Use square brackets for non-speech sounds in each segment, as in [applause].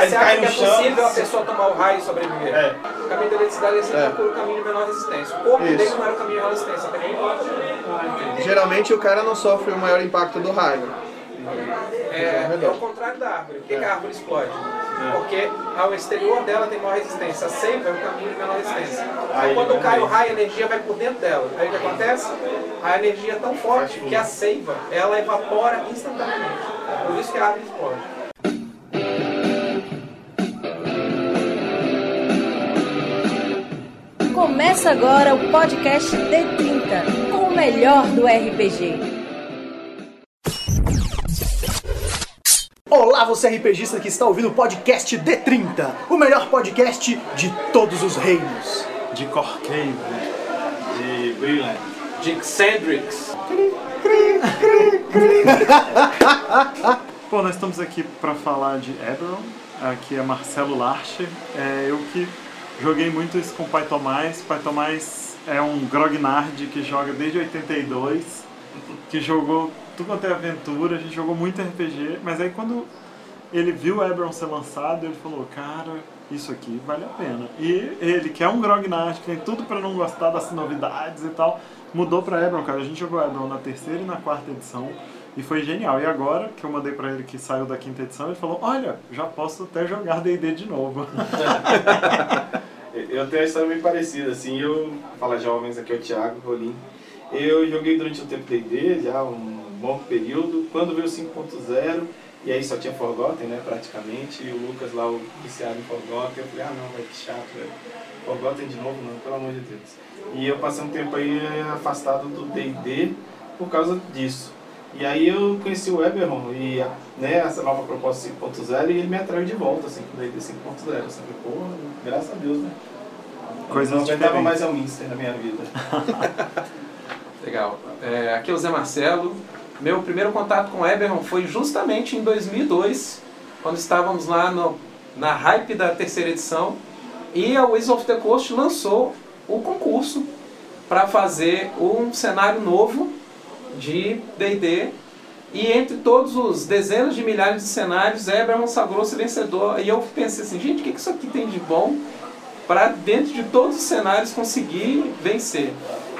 Você acha que é chão. possível a pessoa tomar o raio e sobreviver? É. O caminho da eletricidade é sempre É. o caminho de menor resistência. O corpo Isso. dele não era o caminho de resistência, também Geralmente o cara não sofre o maior impacto do raio. é, é o contrário da árvore. Por que, que a árvore explode? Porque ao exterior dela tem maior resistência. A seiva é o caminho de menor resistência. Aí, Então, quando cai o raio, a energia vai por dentro dela. Aí o que acontece? A energia é tão forte que a seiva ela evapora instantaneamente. Por isso que a árvore explode. Começa agora o podcast D30, com o melhor do RPG. Olá, você RPGista que está ouvindo o podcast D30, o melhor podcast de todos os reinos. de Corcave. De Brilliant. Dick Sandrix. Pô, nós estamos aqui para falar de Eberron. Aqui é Marcelo Larcher. É, eu que joguei muito isso com o Pai Tomás. Pai Tomás é um grognard que joga desde 82, que jogou tudo quanto é aventura, a gente jogou muito RPG, mas aí quando ele viu o Eberron ser lançado, ele falou, cara, isso aqui vale a pena. E ele, que é um grognard, que tem tudo para não gostar das novidades e tal, mudou para Eberron, cara. A gente jogou Eberron na terceira e na quarta edição. E foi genial. E agora que eu mandei pra ele que saiu da quinta edição, ele falou: Olha, já posso até jogar DD de novo. [laughs] Eu tenho uma história bem parecida, assim, eu, fala jovens, aqui é o Thiago Rolim. Eu joguei durante um tempo D&D, já um bom período, quando veio o 5.0, e aí só tinha Forgotten, né, praticamente, e o Lucas lá, o viciado em Forgotten, eu falei, ah não, vai que chato, velho. Forgotten de novo não, pelo amor de Deus. E eu passei um tempo aí afastado do D&D por causa disso. E aí eu conheci o Eberron e né, essa nova proposta 5.0 e ele me atraiu de volta, assim, com o D&D 5.0. Eu falei, pô, graças a Deus, né? Coisas não aguentava diferentes. mais Elminster na minha vida. [laughs] Legal. É, aqui é o Zé Marcelo. Meu primeiro contato com o Eberron foi justamente em 2002, quando estávamos lá no, na hype da terceira edição e a Wizards of the Coast lançou o concurso para fazer um cenário novo de D&D e entre todos os dezenas de milhares de cenários, Eberron sagrou-se vencedor. E eu pensei assim, gente, o que que isso aqui tem de bom para dentro de todos os cenários conseguir vencer?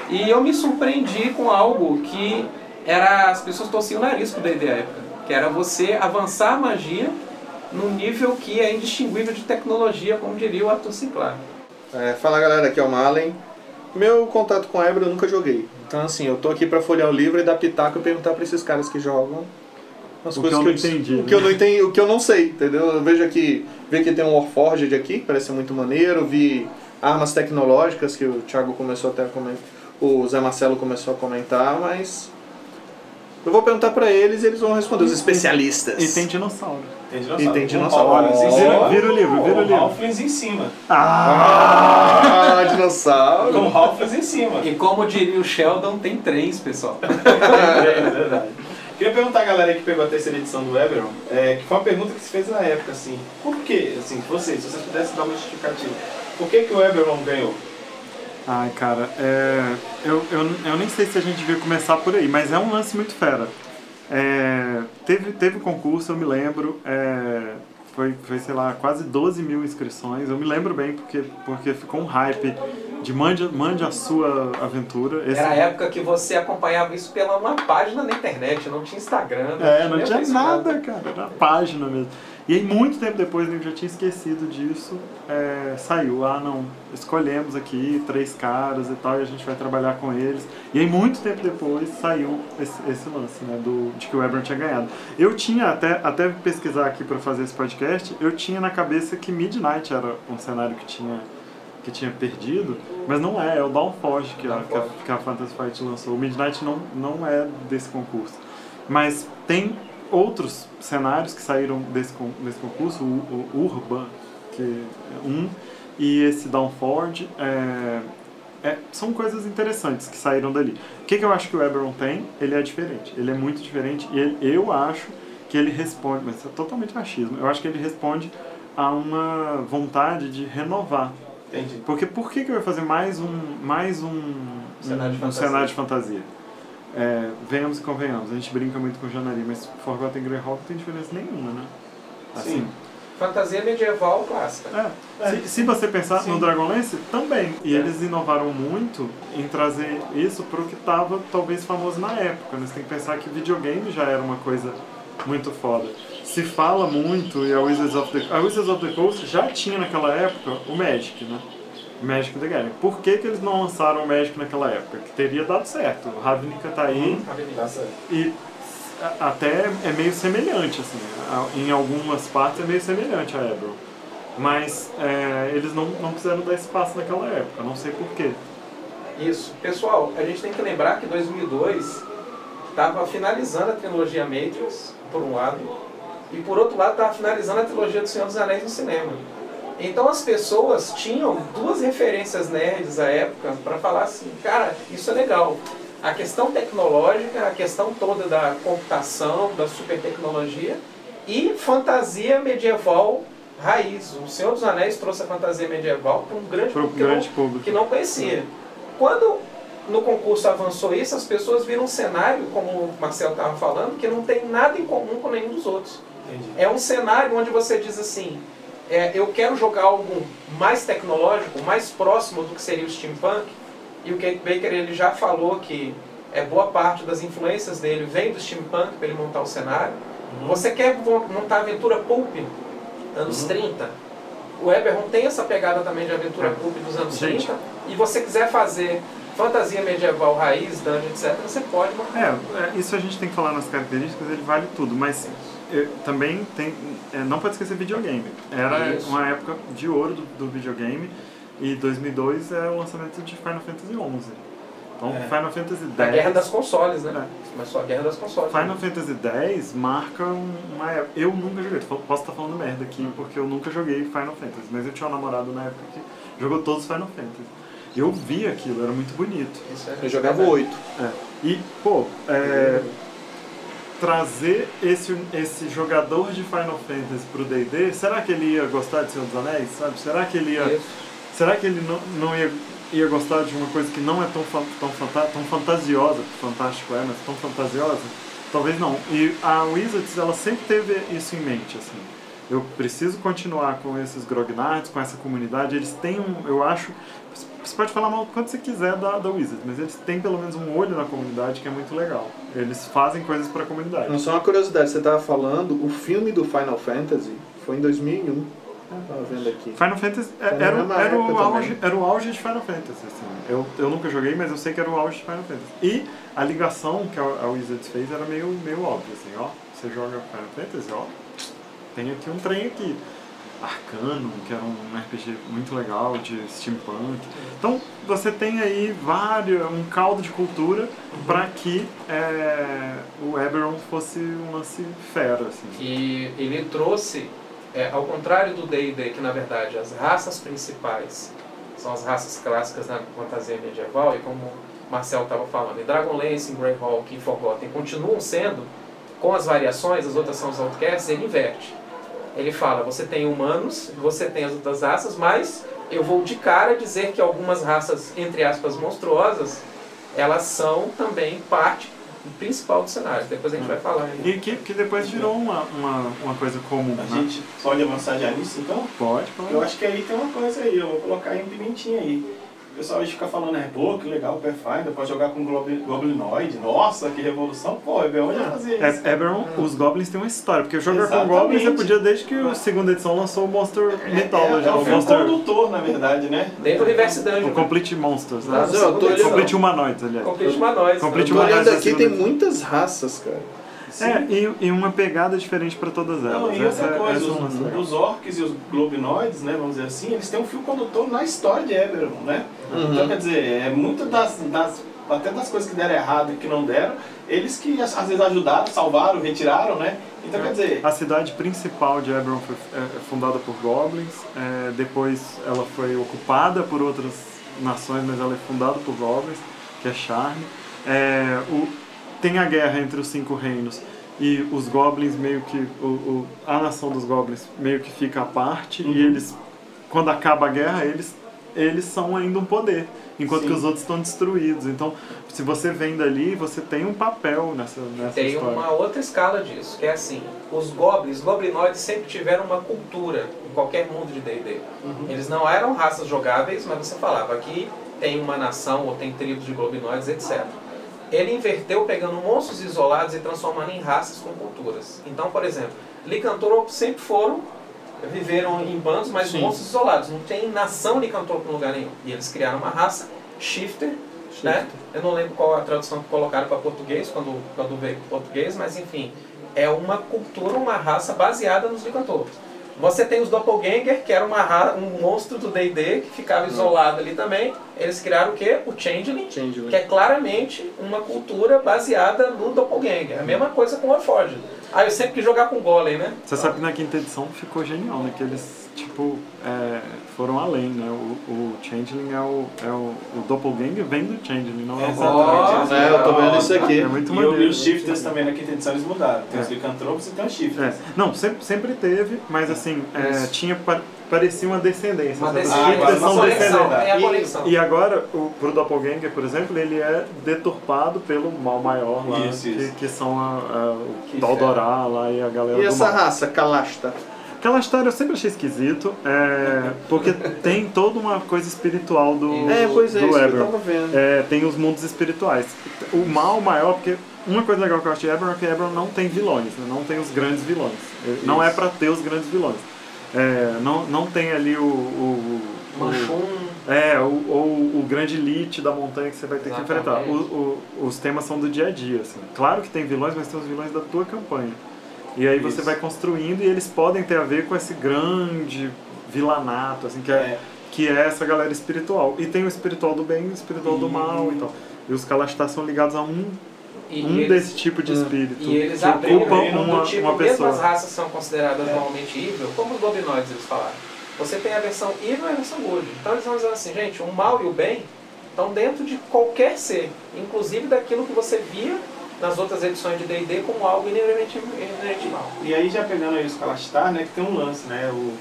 E eu me surpreendi com algo que era as pessoas torciam o nariz pro D&D época, que era você avançar a magia num nível que é indistinguível de tecnologia, como diria o Arthur Sinclair. É, fala galera, aqui é o Malen. Meu contato com a Ebra eu nunca joguei. Então assim, eu tô aqui pra folhear o livro e dar pitaco e perguntar pra esses caras que jogam as O coisas que eu não dis- entendi, O né? que eu não entendi, o que eu não sei, entendeu? Eu vejo aqui, vi que tem um Warforged aqui, que parece muito maneiro, vi armas tecnológicas que o Thiago começou até a comentar, o Zé Marcelo começou a comentar, mas eu vou perguntar pra eles e eles vão responder, os especialistas. E tem dinossauro. Tem E tem dinossauro. Olha, Ó. cima. Vira o livro, vira o Com livro. Halflings em cima. Ah, dinossauro. Com Halflings em cima. E como diria o Sheldon, tem três, pessoal. É verdade. Queria perguntar a galera que pegou a terceira edição do Eberron, é, que foi uma pergunta que se fez na época, assim, por que, assim, vocês, se vocês pudessem dar uma justificativa, por que, que o Eberron ganhou? Ai, cara, é, eu, eu, eu nem sei se a gente devia começar por aí, mas é um lance muito fera. É, teve, teve concurso, eu me lembro, é, foi, foi, sei lá, quase 12 mil inscrições. Eu me lembro bem porque, porque ficou um hype de mande, mande a sua aventura. Esse- Era a época que você acompanhava isso pela uma página na internet, não tinha Instagram. É, não tinha Facebook. nada, cara, era página mesmo. E aí, muito tempo depois, eu já tinha esquecido disso, é, saiu, ah, não, escolhemos aqui três caras e tal, e a gente vai trabalhar com eles. E aí, muito tempo depois, saiu esse, esse lance, né, do, de que o Ebron tinha ganhado. Eu tinha, até, até pesquisar aqui para fazer esse podcast, eu tinha na cabeça que Midnight era um cenário que tinha que tinha perdido, mas não é, é o Dawnforge que, a, que, a, que a Fantasy Fight lançou. O Midnight não, não é desse concurso. Mas tem outros cenários que saíram desse, desse concurso, o, o Urban, que é um, e esse Dawnforge, é, é, são coisas interessantes que saíram dali. O que, que eu acho que o Eberron tem? Ele é diferente. Ele é muito diferente e ele- eu acho que ele responde, mas isso é totalmente machismo, eu acho que ele responde a uma vontade de renovar Entendi. porque por que, que eu ia fazer mais um, mais um, Cenário de um cenário de fantasia? É, venhamos e convenhamos, a gente brinca muito com Janari, mas Forgotten Greyhawk não tem diferença nenhuma, né? Assim, Sim. fantasia medieval clássica. É. Se, se você pensar no Dragonlance, também. E É. eles inovaram muito em trazer isso para o que estava talvez famoso na época. Né? Você tem que pensar que videogame já era uma coisa muito foda. Se fala muito, e a Wizards of the, a Wizards of the Coast já tinha naquela época o Magic, né? Magic the Gathering. Por que, que eles não lançaram o Magic naquela época? Que teria dado certo. O Ravnica tá aí. Certo. E até é meio semelhante, assim. Em algumas partes é meio semelhante a Ebro. Mas é, eles não, não quiseram dar espaço naquela época, não sei porquê. Isso. Pessoal, a gente tem que lembrar que 2002 estava finalizando a trilogia Matrix, por um lado, e por outro lado estava finalizando a trilogia do Senhor dos Anéis no cinema. Então as pessoas tinham duas referências nerds à época para falar assim, cara, isso é legal. A questão tecnológica, a questão toda da computação, da super tecnologia e fantasia medieval raiz. O Senhor dos Anéis trouxe a fantasia medieval para um grande Para público que não- grande público. que não conhecia. Quando no concurso avançou isso, as pessoas viram um cenário, como o Marcelo estava falando, que não tem nada em comum com nenhum dos outros. Entendi. É um cenário onde você diz assim, é, eu quero jogar algo mais tecnológico, mais próximo do que seria o steampunk, e o Kate Baker ele já falou que é, boa parte das influências dele vem do steampunk para ele montar o cenário. Você quer montar aventura pulp, anos 30, o Eberron tem essa pegada também de aventura É. pulp dos anos Gente. 30, e você quiser fazer fantasia medieval raiz, dungeon, etc., você pode montar. É, é, isso a gente tem que falar nas características, ele vale tudo, mas é, também tem. é, não pode esquecer videogame. Era Isso. uma época de ouro do, do videogame e 2002 é o lançamento de Final Fantasy XI. Então, É. Final Fantasy X. A guerra das consoles, né? Começou a guerra das consoles. Final Fantasy X marca um- uma época. Eu nunca joguei, posso estar falando merda aqui porque eu nunca joguei Final Fantasy, mas eu tinha um namorado na época que jogou todos os Final Fantasy. Eu vi aquilo, era muito bonito. Isso é Eu jogava oito. É. E, pô, é, trazer esse, esse jogador de Final Fantasy pro D&D, será que ele ia gostar de Senhor dos Anéis, sabe? Será que ele ia, Isso. será que ele não, não ia, ia gostar de uma coisa que não é tão, tão, fanta- tão fantasiosa, fantástico é, mas tão fantasiosa? Talvez não. E a Wizards, ela sempre teve isso em mente, assim. Eu preciso continuar com esses grognards, com essa comunidade. Eles têm um, eu acho, você pode falar mal quanto você quiser da, da Wizards, mas eles têm pelo menos um olho na comunidade que é muito legal. Eles fazem coisas pra comunidade. Não só uma curiosidade, você tava falando, o filme do Final Fantasy foi em 2001. Tava vendo aqui. Final Fantasy é- era, o- mesma era, o auge, era o auge de Final Fantasy. Assim. Eu, eu nunca joguei, mas eu sei que era o auge de Final Fantasy. E a ligação que a, a Wizards fez era meio, meio óbvia. Assim, ó, você joga Final Fantasy, ó, tem aqui um trem aqui. Arcano, que era um RPG muito legal de steampunk. Então você tem aí vários, um caldo de cultura para que é, o Eberron fosse um lance fera. Assim. E ele trouxe, é, ao contrário do D&D, que na verdade as raças principais são as raças clássicas da fantasia medieval, e como o Marcel estava falando, em Dragonlance, em Greyhawk, Forgotten, continuam sendo, com as variações, as outras são os outcasts, ele inverte. Ele fala, você tem humanos, você tem as outras raças, mas eu vou de cara dizer que algumas raças, entre aspas, monstruosas, elas são também parte principal do cenário. Depois a gente vai falar aí. E que, que depois virou uma, uma, uma coisa comum. A né? gente pode avançar já nisso então? Pode, pode. Eu acho que aí tem uma coisa aí, eu vou colocar aí um pimentinha aí. O pessoal hoje fica falando, é, pô, que legal o Pathfinder, pode jogar com Goblin- Goblinoid, nossa, que revolução. Pô, é onde eu fazia isso? É, Eberron, os Goblins têm uma história, porque jogar com. Goblins você podia desde que a segunda edição lançou o Monster Mythology, é, é o o fio Monster, condutor, na verdade, né? Dentro do Reverse Dungeon. o né? Complete Monsters, né? Mas eu tô Complete Humanoids, aliás. Complete Humanoids. Complete olhando Humanoids aqui, da tem muitas raças, cara. É, e, e uma pegada diferente pra todas elas. Não, e essa, outra coisa, essa é os, os orcs e os globinoides, né, vamos dizer assim, eles têm um fio condutor na história de Eberron, né? Uhum. Então, quer dizer, é muito das, das, até das coisas que deram errado e que não deram, eles que às vezes ajudaram, salvaram, retiraram, né? Então, quer dizer, A cidade principal de Eberron foi é, é fundada por Goblins, é, depois ela foi ocupada por outras nações, mas ela é fundada por Goblins, que é Charme. É, o, tem a guerra entre os cinco reinos e os Goblins meio que. O, o- a nação dos Goblins meio que fica à parte Uhum. e eles, quando acaba a guerra, eles eles são ainda um poder, enquanto Sim. que os outros estão destruídos. Então, se você vem dali, você tem um papel nessa, nessa Tem história. uma outra escala disso, que é assim, os goblins, goblinoides sempre tiveram uma cultura em qualquer mundo de D&D. Eles não eram raças jogáveis, mas você falava aqui tem uma nação ou tem tribos de goblinoides, etc. Ele inverteu pegando monstros isolados e transformando em raças com culturas. Então, por exemplo, licantropos sempre foram, viveram em bandos, mas Sim. monstros isolados. Não tem nação licantropo em lugar nenhum. E eles criaram uma raça, shifter, né? Eu não lembro qual a tradução que colocaram para português, quando, quando veio para português, mas enfim, é uma cultura, uma raça baseada nos licantropos. Você tem os Doppelganger, que era uma um monstro do D&D, que ficava isolado ali também. Eles criaram o quê? O Changeling, Changeling. que é claramente uma cultura baseada no Doppelganger. A mesma coisa com o Warforged. Ah, eu sempre quis jogar com Golem, né? Você sabe que na quinta edição ficou genial, né? Que eles, tipo, é, foram além, né? O, o Changeling é o, é o... O Doppelganger vem do Changeling, não é o Exatamente. É, eu tô vendo isso aqui. É muito E, maneiro. e os shifters também na quinta edição eles mudaram. Tem os É. licantropos e tem os É. shifters. Não, sempre, sempre teve, mas assim, é, tinha, pa- parecia uma descendência. Uma? Os descendência, uma são conexão, descendentes. é a E- conexão. E, agora, o, pro Doppelganger, por exemplo, ele é deturpado pelo mal maior lá, Isso, que, isso. que são a, a, o Daldorá lá e a galera E do essa mal. raça, Calasta? Aquela história eu sempre achei esquisito, é, porque tem toda uma coisa espiritual do, É, pois é, do isso que eu tava vendo. É, tem os mundos espirituais. O mal maior, porque uma coisa legal que eu acho de Eberron é que Eberron não tem vilões, né? não tem os grandes vilões. Ele- Não é pra ter os grandes vilões. É, não, não tem ali o. o, o Manchum, é, o, o, o grande elite da montanha que você vai ter que enfrentar. O- o- os temas são do dia a dia. Assim. Claro que tem vilões, mas tem os vilões da tua campanha. E aí você Isso. vai construindo e eles podem ter a ver com esse grande vilanato, assim, que é, É. que é essa galera espiritual. E tem o espiritual do bem e o espiritual do mal e tal. E os Kalashtar são ligados a um, e, um eles, desse tipo de espírito. e eles que abriram ocupa né, uma, tipo, uma mesmo pessoa. as raças são consideradas normalmente evil, como os goblinoides eles falaram. Você tem a versão evil e a versão good. Então eles vão dizer assim, gente, o mal e o bem estão dentro de qualquer ser, inclusive daquilo que você via nas outras edições de D&D como algo inerente, inerente mal. E aí já pegando aí os Kalastar, né, que tem um lance, né? O,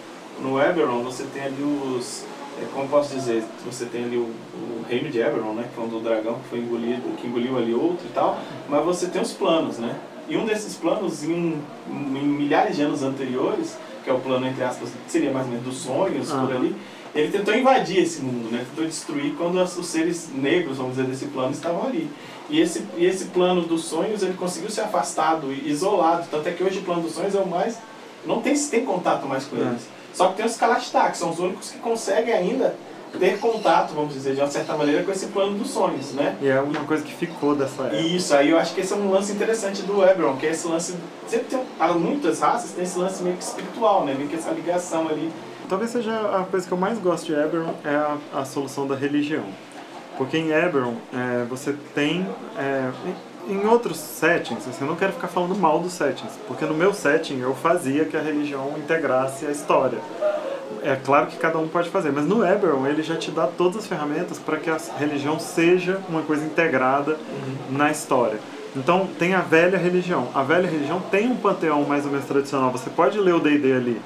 no Eberron você tem ali os. é, Como posso dizer? Você tem ali o, o reino de Eberron, né? Que é um do dragão que foi engolido, que engoliu ali outro e tal. Mas você tem os planos, né? E um desses planos, em, em milhares de anos anteriores, que é o plano, entre aspas, seria mais ou menos dos sonhos, por Aham. ali, ele tentou invadir esse mundo, né? Tentou destruir quando os seres negros, vamos dizer, desse plano estavam ali. E esse, e esse plano dos sonhos, ele conseguiu ser afastado, isolado. Tanto é que hoje o plano dos sonhos é o mais... Não tem, tem contato mais com É. eles. Só que tem os Kalashtar, que são os únicos que conseguem ainda ter contato, vamos dizer, de uma certa maneira, com esse plano dos sonhos, né? E é uma coisa que ficou dessa época. Isso, aí eu acho que esse é um lance interessante do Eberron, que é esse lance. Sempre tem. Há muitas raças tem esse lance meio que espiritual, né? Meio que essa ligação ali. Talvez seja a coisa que eu mais gosto de Eberron é a, a solução da religião. Porque em Eberron é, você tem. é, em, outros settings, assim, eu não quero ficar falando mal dos settings, porque no meu setting eu fazia que a religião integrasse a história. É claro que cada um pode fazer, mas no Eberron ele já te dá todas as ferramentas para que a religião seja uma coisa integrada na história. Então tem a velha religião. A velha religião tem um panteão mais ou menos tradicional. Você pode ler o D&D ali.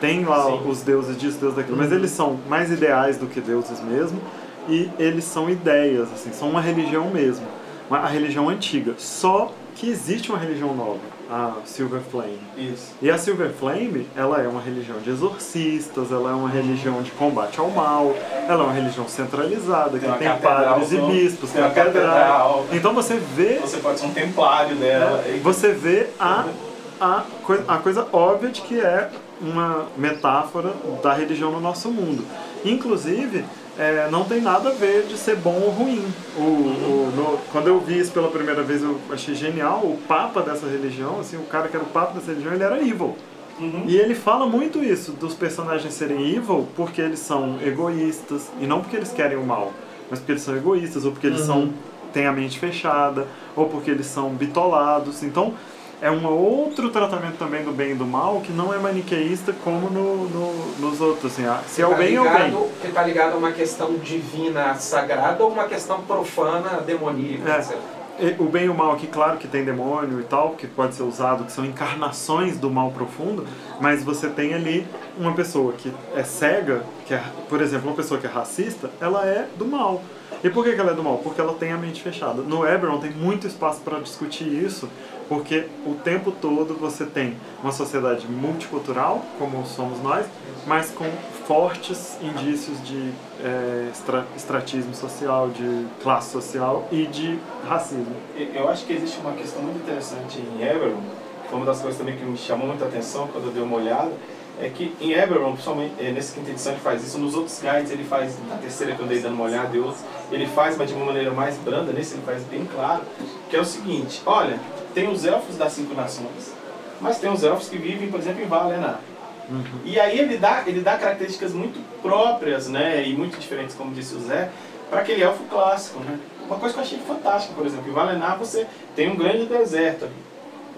Tem lá Sim. os deuses disso, deuses daquilo, mas eles são mais ideais do que deuses mesmo e eles são ideias, assim, são uma religião mesmo. Uma- A religião antiga. Só que existe uma religião nova, a Silver Flame. Isso. E a Silver Flame, ela é uma religião de exorcistas, ela é uma religião de combate ao mal, ela é uma religião centralizada, que uma tem padres e bispos, Tem uma catedral. Então você vê, Você pode ser um templário dela. e- você vê a, a, coisa, a coisa óbvia de que é uma metáfora da religião no nosso mundo. Inclusive, é, não tem nada a ver de ser bom ou ruim. O, o- no- quando eu vi isso pela primeira vez, eu achei genial. O papa dessa religião, assim, o cara que era o papa dessa religião, ele era evil. Uhum. E ele fala muito isso, dos personagens serem evil porque eles são egoístas, e não porque eles querem o mal, mas porque eles são egoístas, ou porque eles são têm a mente fechada, ou porque eles são bitolados. Então, é um outro tratamento também do bem e do mal que não é maniqueísta como no, no- nos outros. Assim, ah, se é o Tá bem, é o bem. ligado- Que está ligado a uma questão divina sagrada ou uma questão profana demoníaca, É. etc. o bem e o mal aqui, claro que tem demônio e tal, que pode ser usado, que são encarnações do mal profundo, mas você tem ali uma pessoa que é cega, que é, por exemplo, uma pessoa que é racista, ela é do mal. E por que ela é do mal? Porque ela tem a mente fechada. No Eberron tem muito espaço para discutir isso, porque o tempo todo você tem uma sociedade multicultural, como somos nós, mas com fortes indícios de eh, extra, extratismo social, de classe social e de racismo. Eu acho que existe uma questão muito interessante em Eberron, que uma das coisas também que me chamou muita atenção quando eu dei uma olhada, é que em Eberron, principalmente eh, nessa quinta edição ele faz isso, nos outros guides ele faz, na terceira que eu dei dando uma olhada e outros, ele faz, mas de uma maneira mais branda, nesse ele faz bem claro, que é o seguinte, olha, tem os elfos das cinco nações, mas tem os elfos que vivem, por exemplo, em Valenor. E aí ele dá, ele dá características muito próprias, né, e muito diferentes, como disse o Zé, para aquele elfo clássico, né. Uma coisa que eu achei fantástica, por exemplo, em Valenar você tem um grande deserto ali.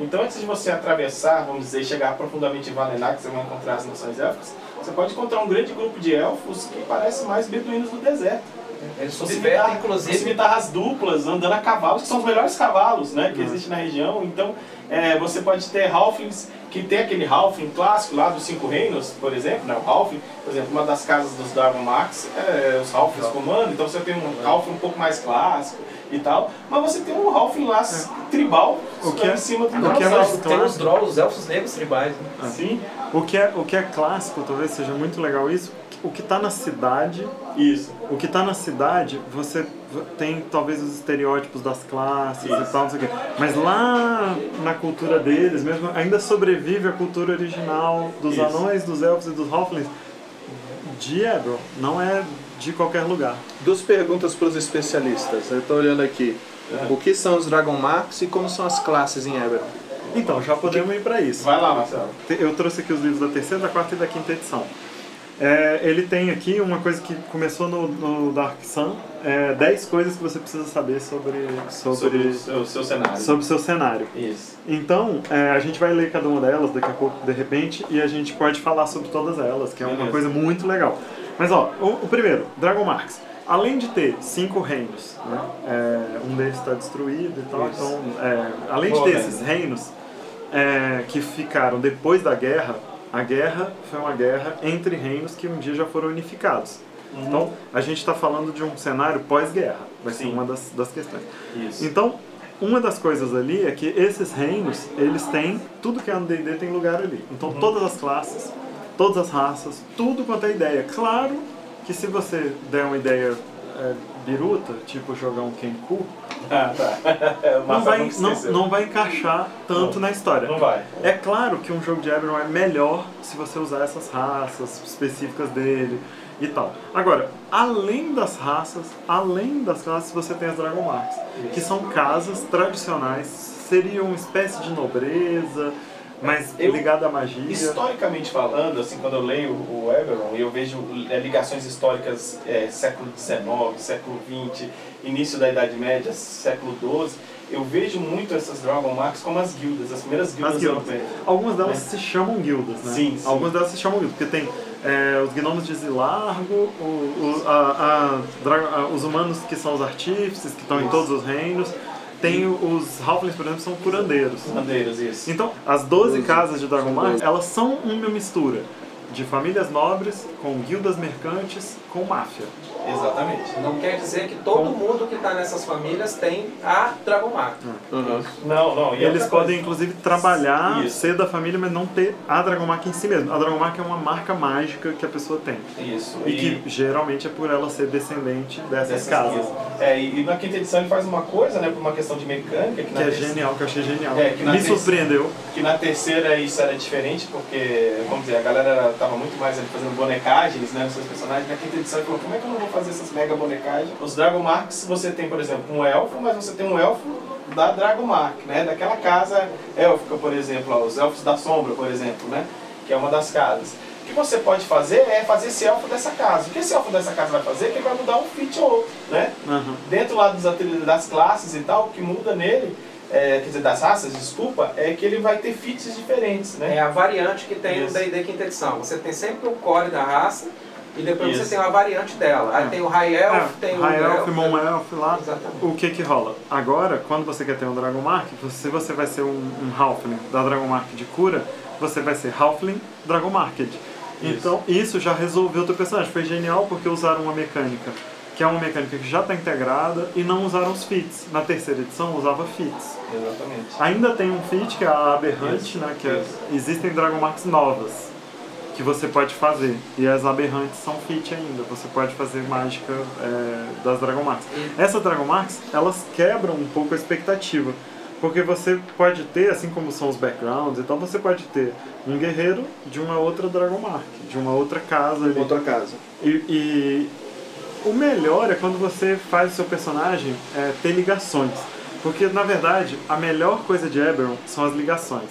Então, antes de você atravessar, vamos dizer, chegar profundamente em Valenar, que você vai encontrar as nações élficas, você pode encontrar um grande grupo de elfos que parecem mais beduínos do deserto. Eles Você subvertem, imitar- você inclusive, as duplas, andando a cavalos, que são os melhores cavalos né, que Uhum. existem na região. Então, é, você pode ter Halflings, que tem aquele Halfling clássico lá dos Cinco Reinos, por exemplo. Né, o Halfling, por exemplo, uma das casas dos Dragon Max, é, os Halflings comandam. Então, você tem um Halfling um pouco mais clássico e tal. Mas você tem um Halfling lá tribal O que é- em cima do o que é mais tem os clássico. Droll, os elfos negros tribais. Né? Sim, O que é, o que é clássico, talvez seja muito legal isso, o que está na cidade isso. O que está na cidade, você tem talvez os estereótipos das classes e tal, não sei o quê. Mas lá na cultura deles mesmo, ainda sobrevive a cultura original dos Isso. anões, dos elfos e dos halflings de Eberron. Não é de qualquer lugar. Duas perguntas para os especialistas. Eu estou olhando aqui. O que são os Dragon Marks e como são as classes em Eberron? Então, já podemos ir para isso. Vai lá, Marcelo. Eu trouxe aqui os livros da terceira, da quarta e da quinta edição. É, ele tem aqui uma coisa que começou no, no Dark Sun, é, 10 coisas que você precisa saber sobre, sobre, Sobre o seu, cenário. sobre seu cenário. Isso. Então, é, a gente vai ler cada uma delas daqui a pouco, de repente, e a gente pode falar sobre todas elas, que é uma Beleza. coisa muito legal. Mas, ó, o, o primeiro, Dragon Marks. Além de ter cinco reinos, né, é, um deles está destruído e tal, Isso. então, é, além de ter esses reinos é, que ficaram depois da guerra, a guerra foi uma guerra entre reinos que um dia já foram unificados. Uhum. Então, a gente está falando de um cenário pós-guerra, vai ser Sim. uma das, das questões. Isso. Então, uma das coisas ali é que esses reinos, eles têm, tudo que é no D&D tem lugar ali. Então, Uhum. todas as classes, todas as raças, tudo quanto é ideia. Claro que se você der uma ideia é, biruta, tipo jogar um Kenku, Ah, tá. [laughs] Não vai, não não, não vai encaixar tanto na história. Não vai. É claro que um jogo de Eberron é melhor se você usar essas raças específicas dele e tal. Agora, além das raças, além das classes, você tem as Dragon Marks, que são casas tradicionais, seriam uma espécie de nobreza, mas Eu- ligada à magia. Historicamente falando, assim, quando eu leio o Eberron e eu vejo é, ligações históricas é, século XIX, século XX, início da Idade Média, século XII, eu vejo muito essas Dragon Marks como as guildas, as primeiras guildas, As guildas. europeias. Algumas delas É. se chamam guildas, né? Sim, sim. Algumas delas se chamam guildas, porque tem é, os gnomos de Zilargo, o, o- a- a a- os humanos que são os artífices, que estão em todos os reinos. Tem os Halflings, por exemplo, são curandeiros. Bandeiras, isso. Então, as 12 Doze. casas de Dragon doze. elas são uma mistura de famílias nobres com guildas mercantes com máfia. Exatamente. Não quer dizer que todo mundo que está nessas famílias tem a Dragon Mark. Não, não. e Eles podem, coisa, inclusive, trabalhar, Isso. ser da família, mas não ter a Dragon Mark em si mesmo. A Dragon Mark é uma marca mágica que a pessoa tem. Isso. E que geralmente é por ela ser descendente dessas dessas casas. É, e, e na quinta edição ele faz uma coisa, né, por uma questão de mecânica, que, na Que é terceira- genial, que eu achei genial. É, Me surpreendeu. que na terceira isso era diferente, porque, vamos dizer, a galera tava muito mais ali fazendo bonecagens, né, nos seus personagens. Na quinta edição ele falou, como é que eu não vou fazer essas mega bonecagens? Os Dragon Marks, você tem, por exemplo, um elfo, mas você tem um elfo da Dragon Mark, né, daquela casa élfica, por exemplo, ó, os Elfos da Sombra, por exemplo, né, que é uma das casas. O que você pode fazer é fazer esse elfo dessa casa. O que esse elfo dessa casa vai fazer é que ele vai mudar um feat ou outro, né? Aham. dentro lá dos das classes e tal, o que muda nele, é, quer dizer, das raças, desculpa, é que ele vai ter feats diferentes, É né? a variante que tem Isso. no D&D quinta edição. Você tem sempre o core da raça E depois Isso. você tem uma variante dela. Aí É. tem o High Elf, É, tem o High Elf, Elf, Mon Elf lá. Exatamente. O que que rola? Agora, quando você quer ter um Dragon Mark, se você vai ser um, um Halfling da Dragon Mark de cura, você vai ser Halfling Dragon Marked. Então, isso já resolveu o teu personagem. Foi genial porque usaram uma mecânica que é uma mecânica que já está integrada e não usaram os feats. Na terceira edição usava feats. Exatamente. Ainda tem um feat que é a Aberrante, né? Que é- existem Dragon Marks novas que você pode fazer. E as Aberrantes são feat ainda. Você pode fazer mágica é, das Dragon Marks. Essas Dragon Marks, elas quebram um pouco a expectativa. Porque você pode ter, assim como são os backgrounds, então você pode ter um guerreiro de uma outra Dragon Mark, de uma outra casa ali. Outra casa. E, e o melhor é quando você faz o seu personagem é, ter ligações. Porque, na verdade, a melhor coisa de Eberron são as ligações.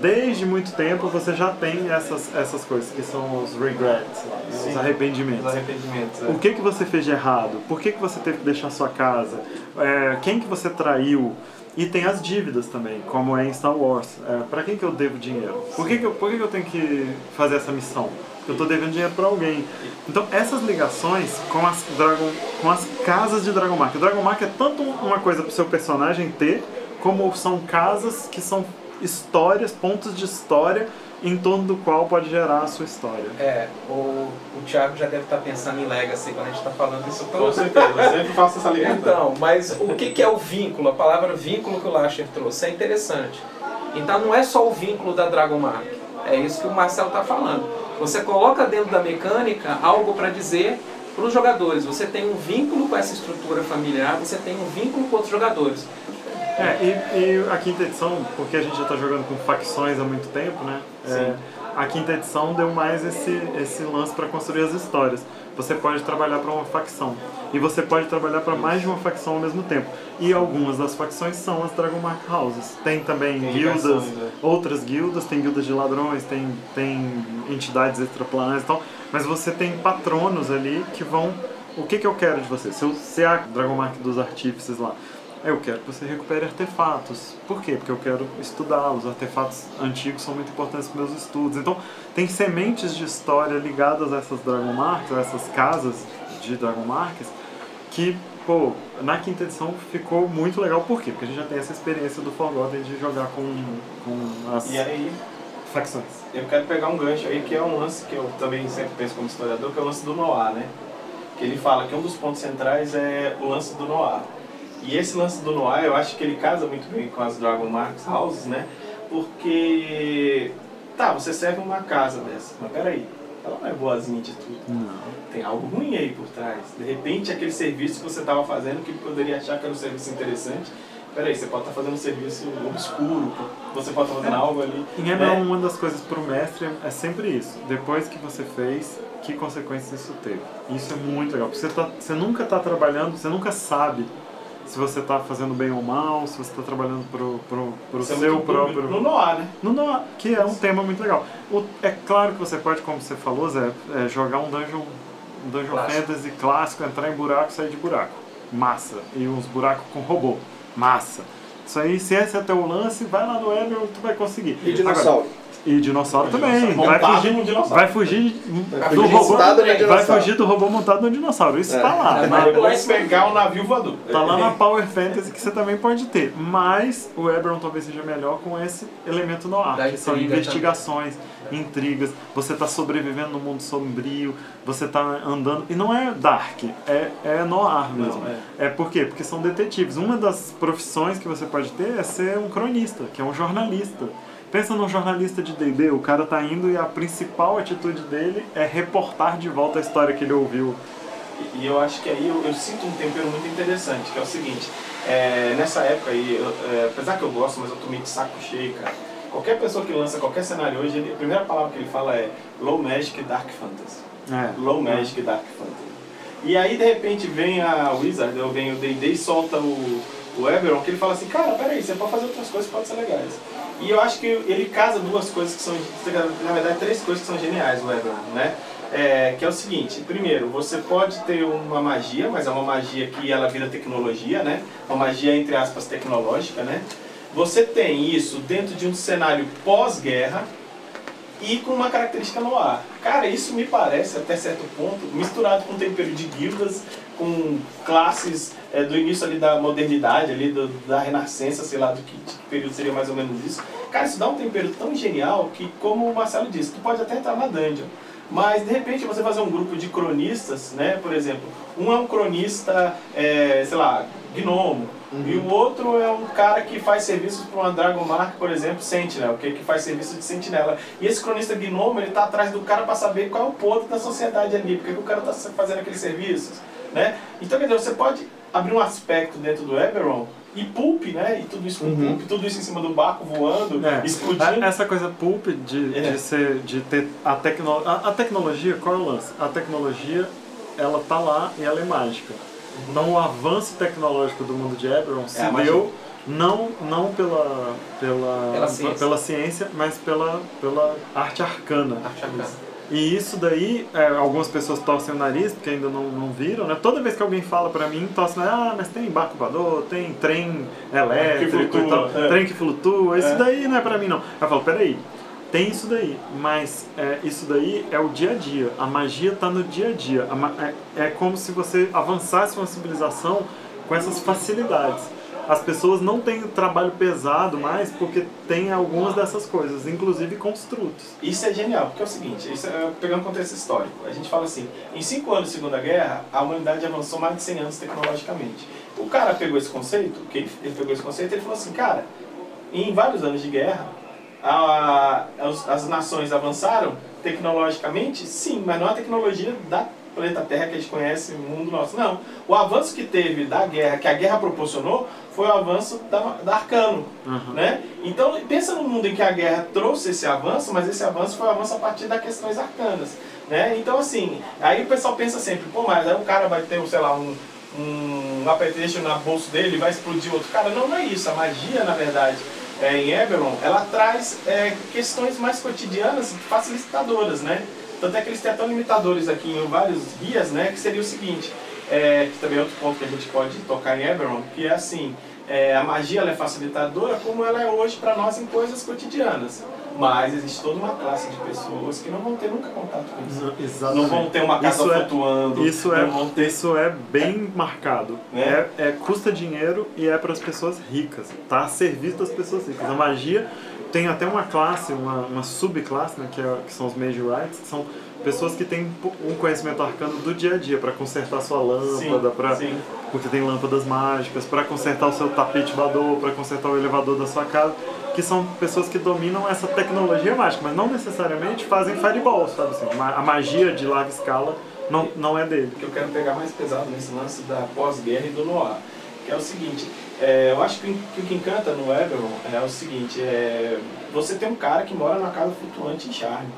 Desde muito tempo você já tem essas, essas coisas, que são os regrets, né, os Sim. arrependimentos. Os arrependimentos. é. O que, que você fez de errado? Por que, que você teve que deixar sua casa? É, quem que você traiu? E tem as dívidas também, como é em Star Wars. É, para quem que eu devo dinheiro? Por que, que, eu, por que, que eu tenho que fazer essa missão? Eu estou devendo dinheiro para alguém. Então essas ligações com as, Dragon, com as casas de Dragon Mark. O Dragon Mark é tanto uma coisa para o seu personagem ter, como são casas que são histórias, pontos de história em torno do qual pode gerar a sua história. É, o, o Thiago já deve estar pensando em Legacy quando a gente está falando isso Com tudo. certeza, eu sempre faço essa [laughs] ligação. Então, mas o que, que é o vínculo? A palavra vínculo que o Lasher trouxe é interessante. Então não é só o vínculo da Dragon Mark. É isso que o Marcelo está falando. Você coloca dentro da mecânica algo para dizer para os jogadores. Você tem um vínculo com essa estrutura familiar, você tem um vínculo com outros jogadores. É, e, e a quinta edição, porque a gente já está jogando com facções há muito tempo, né? É, a quinta edição deu mais esse, esse lance para construir as histórias. Você pode trabalhar para uma facção. E você pode trabalhar para mais de uma facção ao mesmo tempo. E algumas das facções são as Dragon Mark Houses. Tem também Tem guildas, né? outras guildas, tem guildas de ladrões, tem, tem entidades extraplanares e tal. Mas você tem patronos ali que vão. O que, que eu quero de você? Se, eu, se é a Dragon Mark dos artífices lá, eu quero que você recupere artefatos. Por quê? Porque eu quero estudá-los. Artefatos antigos são muito importantes para meus estudos. Então, tem sementes de história ligadas a essas Dragon Marks, a essas casas de Dragon Marks, que, pô, na quinta edição ficou muito legal. Por quê? Porque a gente já tem essa experiência do Forgotten de jogar com, com as E aí, facções. eu quero pegar um gancho aí, que é um lance que eu também sempre penso como historiador, que é o lance do Noir, né? Que ele fala que um dos pontos centrais é o lance do Noir. E esse lance do Noir, eu acho que ele casa muito bem com as Dragon Marks Houses, né? Porque, tá, você serve uma casa dessa, mas peraí, ela não é boazinha de tudo. Não. Tem algo ruim aí por trás. De repente, aquele serviço que você estava fazendo, que poderia achar que era um serviço interessante, peraí, você pode estar fazendo um serviço obscuro, você pode estar fazendo algo ali. Em Eberron, né? uma das coisas para o mestre é sempre isso. Depois que você fez, que consequências isso teve. Isso é muito legal. Porque você, tá, você nunca está trabalhando, você nunca sabe se você está fazendo bem ou mal, se você está trabalhando pro Isso é seu próprio... No Noir, né? No Noir, que é um tema muito legal. O- é claro que você pode, como você falou, Zé, é, jogar um dungeon, um dungeon Clássico. fantasy clássico, entrar em buraco e sair de buraco. Massa. E uns buracos com robô. Massa. Isso aí, se esse é teu lance, vai lá no Eberron, tu vai conseguir. E dinossauro. Agora, e dinossauro também. Vai fugir, num dinossauro. vai fugir Vai do fugir robô. montado no Vai dinossauro. fugir do robô montado no dinossauro. Isso É. tá lá. É, mas- mas- Vamos pegar um navio voador. Tá lá na Power Fantasy que você também pode ter. Mas o Eberron talvez seja melhor com esse elemento no ar, que são investigações, intrigas. Você tá sobrevivendo num mundo sombrio, você tá andando. E não é dark, é, é noir mesmo. Não, é. por quê? Porque são detetives. Uma das profissões que você pode ter é ser um cronista, que é um jornalista. Pensa num jornalista de D&D, o cara tá indo e a principal atitude dele é reportar de volta a história que ele ouviu. E e eu acho que aí eu, eu sinto um tempero muito interessante, que é o seguinte, é, nessa época aí, eu- é, apesar que eu gosto, mas eu tô meio de saco cheio, cara. Qualquer pessoa que lança qualquer cenário hoje, ele- a primeira palavra que ele fala é Low Magic Dark Fantasy. É. Low Magic Dark Fantasy. E aí de repente vem a Wizard, ou vem o D&D e solta o, o Eberron, que ele fala assim, cara, peraí, você pode fazer outras coisas que podem ser legais. E eu acho que ele casa duas coisas que são, na verdade, três coisas que são geniais, o Eberron, né? É, que é o seguinte, primeiro, você pode ter uma magia, mas é uma magia que ela vira tecnologia, né? Uma magia, entre aspas, tecnológica, né? Você tem isso dentro de um cenário pós-guerra, e com uma característica no ar. Cara, isso me parece, até certo ponto, misturado com tempero de guildas, com classes é, do início ali da modernidade, ali do, da renascença, sei lá, do que, que, período seria mais ou menos isso. Cara, isso dá um tempero tão genial que, como o Marcelo disse, tu pode até entrar na dungeon. Mas, de repente, você fazer um grupo de cronistas, né? Por exemplo, um é um cronista, é, sei lá, gnomo. Uhum. E o outro é um cara que faz serviços para uma Dragon Mark, por exemplo, Sentinel, que, que faz serviço de sentinela. E esse cronista gnomo, ele tá atrás do cara para saber qual é o ponto da sociedade ali, porque o cara tá fazendo aqueles serviços, né? Então, quer dizer, você pode abrir um aspecto dentro do Eberron e pulp, né? E tudo isso com uhum. pulp, tudo isso em cima do barco voando, é. explodindo. Essa coisa pulp de, é. de ser, de ter a, tecno, a, a, tecnologia, qual é o lance? A tecnologia, ela tá lá e ela é mágica. Uhum. Então o avanço tecnológico do mundo de Eberron é se deu não, não pela, pela, pela ciência. pela, ciência. mas pela, pela arte arcana. Arte arcana. E isso daí, é, algumas pessoas torcem o nariz, porque ainda não, não viram, né? Toda vez que alguém fala pra mim, torce, ah, mas tem barco voador, tem trem elétrico que flutua, tal, é. trem que flutua, isso é. daí não é pra mim não. Eu falo, peraí, tem isso daí, mas é, isso daí é o dia a dia, a magia tá no dia a dia. É, é como se você avançasse uma civilização com essas facilidades as pessoas não têm o trabalho pesado mais porque tem algumas dessas coisas, inclusive construtos. Isso é genial, porque é o seguinte, isso é, pegando contexto histórico, a gente fala assim, em cinco anos de Segunda Guerra, a humanidade avançou mais de 100 anos tecnologicamente. O cara pegou esse conceito, que ele, pegou esse conceito ele falou assim, cara, em vários anos de guerra, a, as, as nações avançaram tecnologicamente, sim, mas não a tecnologia da planeta Terra que a gente conhece, o mundo nosso. Não. O avanço que teve da guerra, que a guerra proporcionou, foi o avanço da, da Arcano. Uhum. Né? Então, pensa no mundo em que a guerra trouxe esse avanço, mas esse avanço foi um avanço a partir das questões arcanas. Né? Então, assim, aí o pessoal pensa sempre, pô, mas aí o cara vai ter, sei lá, um, um apetite na bolsa dele, vai explodir outro cara. Não, não é isso. A magia, na verdade, é, em Eberron, ela traz é, questões mais cotidianas, facilitadoras, né? Tanto é que eles têm até limitadores aqui em vários guias, né? Que seria o seguinte, é, que também é outro ponto que a gente pode tocar em Eberron, que é assim, é, a magia é facilitadora como ela é hoje para nós em coisas cotidianas. Mas existe toda uma classe de pessoas que não vão ter nunca contato com isso. Exatamente. Não vão ter uma casa isso é- flutuando. É, isso, é, ter... isso é bem marcado. Né? É, é, custa dinheiro e é para as pessoas ricas. Está a serviço das pessoas ricas. A magia tem até uma classe, uma, uma subclasse, né, que, é, que são os Major Rights, que são pessoas que têm um conhecimento arcano do dia a dia para consertar sua lâmpada, para porque tem lâmpadas mágicas, para consertar o seu tapete voador, para consertar o elevador da sua casa, que são pessoas que dominam essa tecnologia mágica, mas não necessariamente fazem fireball, sabe assim, a magia de larga escala não, não é dele. O que eu quero pegar mais pesado nesse lance da pós-guerra e do noir, que é o seguinte, é, eu acho que, que, o que encanta no Eberron é o seguinte, é, você tem um cara que mora numa casa flutuante em Charme,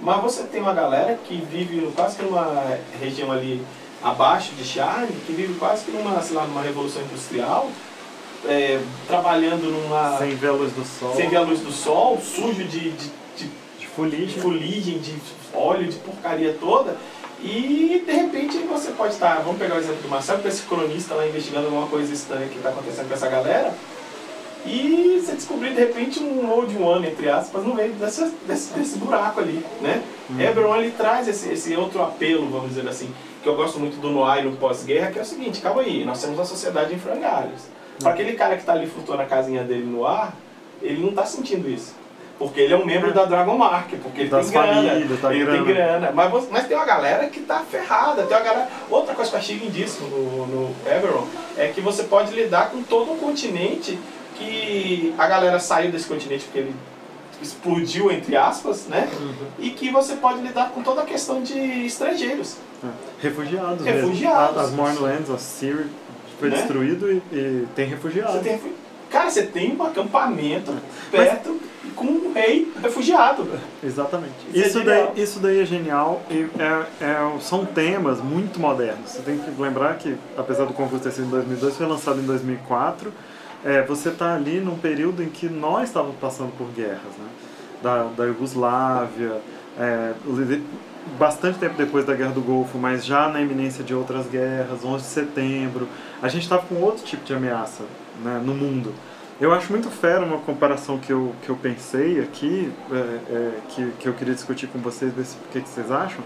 mas você tem uma galera que vive quase que numa região ali abaixo de Charme, que vive quase que numa, sei lá, numa revolução industrial, é, trabalhando numa... Sem ver a luz do sol. Sem ver a luz do sol, sujo de, de, de, de fuligem. de fuligem, de óleo, de porcaria toda. E de repente você pode estar, vamos pegar o exemplo do Marcelo, com esse cronista lá investigando alguma coisa estranha que está acontecendo com essa galera, e você descobrir de repente um old one, entre aspas, no meio desse, desse, desse buraco ali, né? Uhum. Eberron ele traz esse, esse outro apelo, vamos dizer assim, que eu gosto muito do Noir no pós-guerra, que é o seguinte, calma aí, nós temos uma sociedade em frangalhos. Uhum. Para aquele cara que está ali flutuando a casinha dele no ar, ele não está sentindo isso. Porque ele é um membro é. da Dragon Mark, porque ele das tem grana. Tá ele grana. tem grana. Mas, você, mas tem uma galera que tá ferrada. Tem uma galera... Outra coisa que eu achei lindíssimo no, no Eberron é que você pode lidar com todo um continente que a galera saiu desse continente porque ele explodiu, entre aspas, né? Uhum. E que você pode lidar com toda a questão de estrangeiros. É. Refugiados. Refugiados. As Mornlands, a Siri foi né? destruído e, e, tem refugiados. Tem, cara, você tem um acampamento é. perto Mas... com um rei refugiado. Exatamente. Isso, isso é daí, isso daí é genial e é, é, são temas muito modernos. Você tem que lembrar que, apesar do concurso ter sido em 2002, foi lançado em 2004 é, você está ali num período em que nós estávamos passando por guerras, né? Da, da Iugoslávia, é, bastante tempo depois da Guerra do Golfo, mas já na iminência de outras guerras, 11 de setembro. A gente estava com outro tipo de ameaça né, no mundo. Eu acho muito fera uma comparação que eu, que eu pensei aqui, é, é, que, que eu queria discutir com vocês, ver o que, que vocês acham.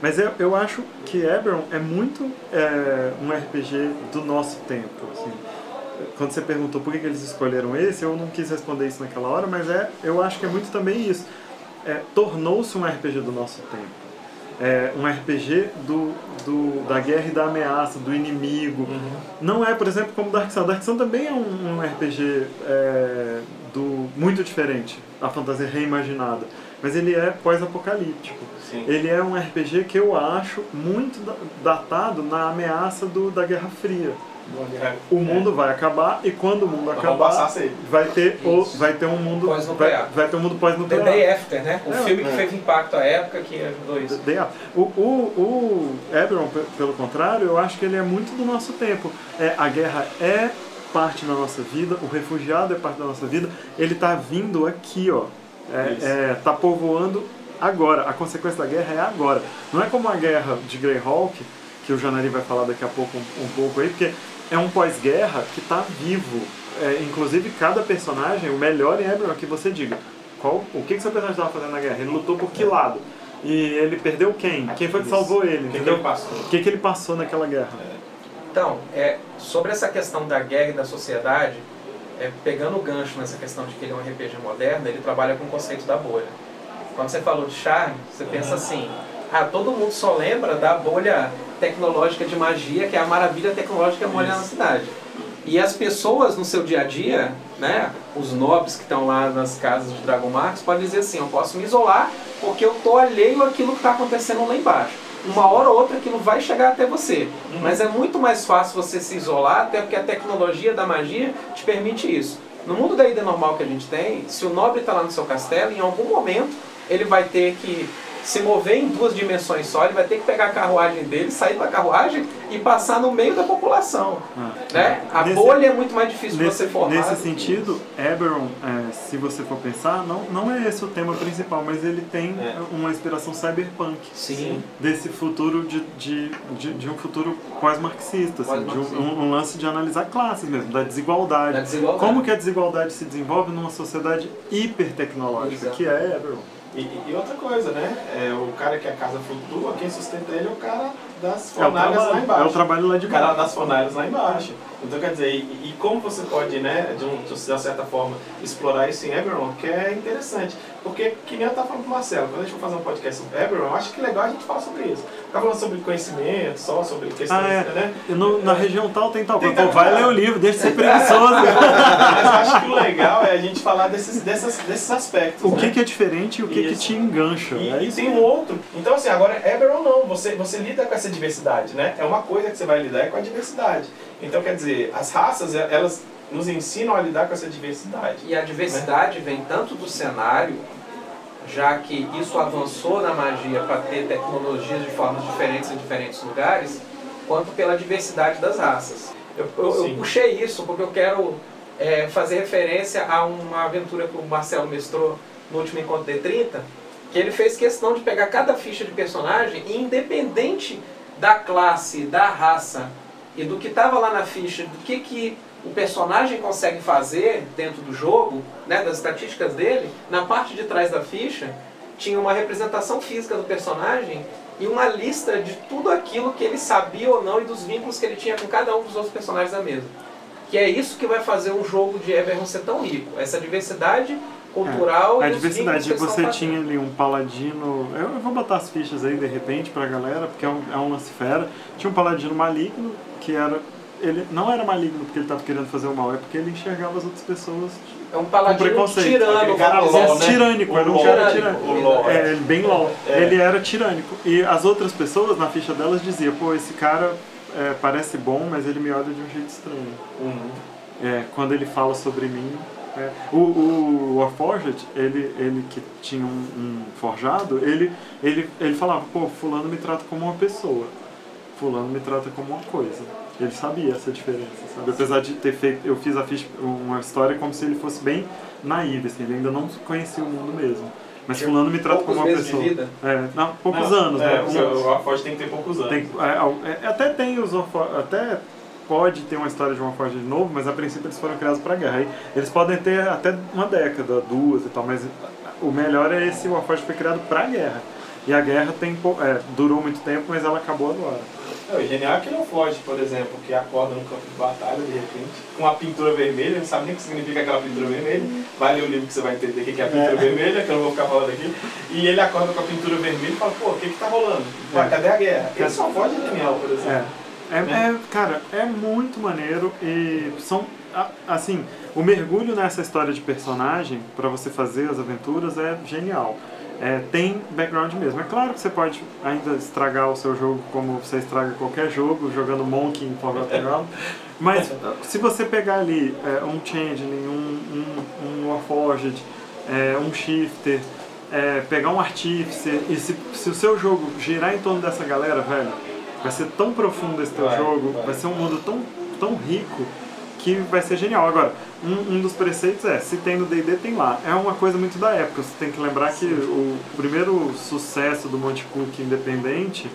Mas eu, eu acho que Eberron é muito é, um RPG do nosso tempo. Assim. Quando você perguntou por que, que eles escolheram esse, eu não quis responder isso naquela hora, mas é, eu acho que é muito também isso. É, Tornou-se um RPG do nosso tempo. É, um RPG do, do, da guerra e da ameaça, do inimigo. Uhum. Não é, por exemplo, como Dark Sun. Dark Sun também é um, um RPG é, do, muito diferente, a fantasia reimaginada. Mas ele é pós-apocalíptico. Ele é um RPG que eu acho muito da- datado na ameaça do, da Guerra Fria. O mundo vai acabar e quando o mundo Nós acabar, vai ter, o, vai ter um mundo vai, Pós-nuclear. vai ter um mundo The pós-nuclear. Day After, né? O É, filme que é. fez impacto à época que ajudou isso. Day After. O, o, o Eberron, pe- pelo contrário, eu acho que ele é muito do nosso tempo. É, a guerra é parte da nossa vida, o refugiado é parte da nossa vida. Ele está vindo aqui, ó. É, é, tá povoando agora. A consequência da guerra é agora. Não é como a guerra de Greyhawk, que o Janari vai falar daqui a pouco um, um pouco aí, porque é um pós-guerra que está vivo. É, inclusive, cada personagem, o melhor é que você diga qual, o que, que seu personagem estava fazendo na guerra. Ele lutou por que lado? E ele perdeu quem? Quem foi que salvou ele? Quem que entendeu? O que, que ele passou naquela guerra? Então, é, sobre essa questão da guerra e da sociedade, é, pegando o gancho nessa questão de que ele é um RPG moderno, ele trabalha com o conceito da bolha. Quando você falou de charme, você pensa assim, ah, todo mundo só lembra da bolha tecnológica de magia, que é a maravilha tecnológica molha na cidade. E as pessoas no seu dia a dia, né, os nobres que estão lá nas casas de Dragon Marks, podem dizer assim, eu posso me isolar porque eu estou alheio àquilo que está acontecendo lá embaixo. Uma hora ou outra aquilo vai chegar até você. Mas é muito mais fácil você se isolar, até porque a tecnologia da magia te permite isso. No mundo da ida normal que a gente tem, se o nobre está lá no seu castelo, em algum momento ele vai ter que se mover em duas dimensões só, ele vai ter que pegar a carruagem dele, sair da carruagem e passar no meio da população. Ah. Né? A Nesse- bolha é muito mais difícil de Nesse, você formar. nesse sentido, Eberron, é, se você for pensar, não, não é esse o tema principal, mas ele tem É. uma inspiração cyberpunk. Sim. Desse futuro de, de, de, de um futuro pós-marxista, assim, de um, um lance de analisar classes mesmo, da desigualdade. Da desigualdade. Como que a desigualdade se desenvolve numa sociedade hipertecnológica, Exato. que é Eberron. E, e- outra coisa, né? É, o cara que a casa flutua, quem sustenta ele é o cara das É fornalhas lá trabalho, embaixo. é o trabalho lá de O cara baixo. das fornalhas lá embaixo. Então, quer dizer, e, e como você pode, né, de, um, de uma certa forma, explorar isso em Eberron, que é interessante. Porque, que nem eu estava falando com o Marcelo, quando a gente for fazer um podcast sobre Eberron, eu acho que legal a gente falar sobre isso. Tá falando sobre conhecimento, só sobre questões, Ah, é. né? No- na região tal tem tal coisa. Pô, vai ler o livro, deixa de ser [laughs] preguiçoso. Mas eu acho que o legal é a gente falar desses, dessas, desses aspectos. o que, né? que é diferente e o que, que te engancha. E, é e tem um outro. Então, assim, agora Eberron não, você, você lida com essa diversidade, né? É uma coisa que você vai lidar é com a diversidade. Então, quer dizer, as raças, elas nos ensinam a lidar com essa diversidade. E a diversidade vem tanto do cenário, já que isso avançou na magia para ter tecnologias de formas diferentes em diferentes lugares, quanto pela diversidade das raças. Eu, eu- eu puxei isso porque eu quero é, fazer referência a uma aventura que o Marcelo mestrou no último encontro D30, que ele fez questão de pegar cada ficha de personagem e independente da classe, da raça e do que estava lá na ficha, do que, que o personagem consegue fazer dentro do jogo, né, das estatísticas dele, na parte de trás da ficha tinha uma representação física do personagem e uma lista de tudo aquilo que ele sabia ou não e dos vínculos que ele tinha com cada um dos outros personagens da mesa. Que é isso que vai fazer um jogo de Eberron ser tão rico, essa diversidade cultural A e os diversidade você tinha ali um paladino. Eu eu vou botar as fichas aí de repente pra galera, porque é um, é um lance fera. Tinha um paladino maligno, que era. Ele não era maligno porque ele estava querendo fazer o mal, é porque ele enxergava as outras pessoas. É um paladino preconceito. tirano, cara dizer LOL, assim. né? tirânico, era um O cara tirânico. o LOL, é, ele bem LOL. É. Ele era tirânico. E as outras pessoas, na ficha delas, diziam, pô, esse cara é, parece bom, mas ele me olha de um jeito estranho. Uhum. É, quando ele fala sobre mim. é. O, o Warforged, ele, ele que tinha um, um forjado, ele, ele, ele falava, pô, fulano me trata como uma pessoa. Fulano me trata como uma coisa. Ele sabia essa diferença, sabe? Apesar de ter feito, eu fiz a ficha, uma história como se ele fosse bem naivo, assim, ele ainda não conhecia o mundo mesmo. Mas Tinha fulano me trata como uma meses de pessoa. vida. É, não, poucos Não, anos, é, né? o Um- seu- o Warforged tem que ter poucos anos. tem, é, é, até tem os até pode ter uma história de uma forja de novo, mas a princípio eles foram criados para guerra. Aí eles podem ter até uma década, duas e tal, mas o melhor é esse Warforged que foi criado para guerra. E a guerra tem, é, durou muito tempo, mas ela acabou agora. É, o genial é que não foge, por exemplo, que acorda no campo de batalha, de repente, com a pintura vermelha, não sabe nem o que significa aquela pintura vermelha. Vai ler o livro que você vai entender o que é a pintura é. vermelha, que eu não vou ficar falando aqui. E ele acorda com a pintura vermelha e fala, pô, o que que tá rolando? É. Cadê a guerra? Ele só foge genial, por exemplo. É. É, é, cara, é muito maneiro e são assim, o mergulho nessa história de personagem para você fazer as aventuras é genial. É, tem background mesmo. É claro que você pode ainda estragar o seu jogo como você estraga qualquer jogo, jogando Monkey em Forgotten Realms, mas se você pegar ali é, um Changeling, um, um, um Warforged, é, um Shifter, é, pegar um Artificer, e se, se o seu jogo girar em torno dessa galera, velho, vai ser tão profundo esse teu vai, jogo, vai. vai ser um mundo tão, tão rico que vai ser genial. Agora, um, um dos preceitos é, se tem no D&D, tem lá. É uma coisa muito da época, você tem que lembrar que o primeiro sucesso do Monte Cook independente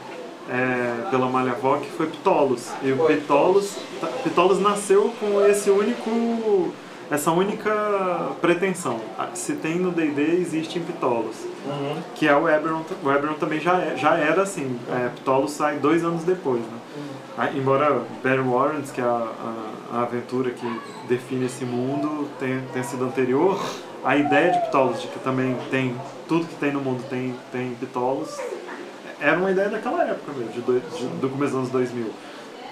é, pela Malhavoc foi Ptolos. E o Ptolos, Ptolos nasceu com esse único essa única pretensão. Se tem no D&D, existe em Ptolos. Uhum. Que é o Eberron. O Eberron também já, é, já era assim. É, Ptolos sai dois anos depois. Né? Uhum. Embora Barry Warrens, que é a, a a aventura que define esse mundo tenha, tenha sido anterior, a ideia de Ptolos, de que também tem tudo que tem no mundo tem, tem Ptolos, era uma ideia daquela época mesmo, de do, de, do começo dos anos 2000.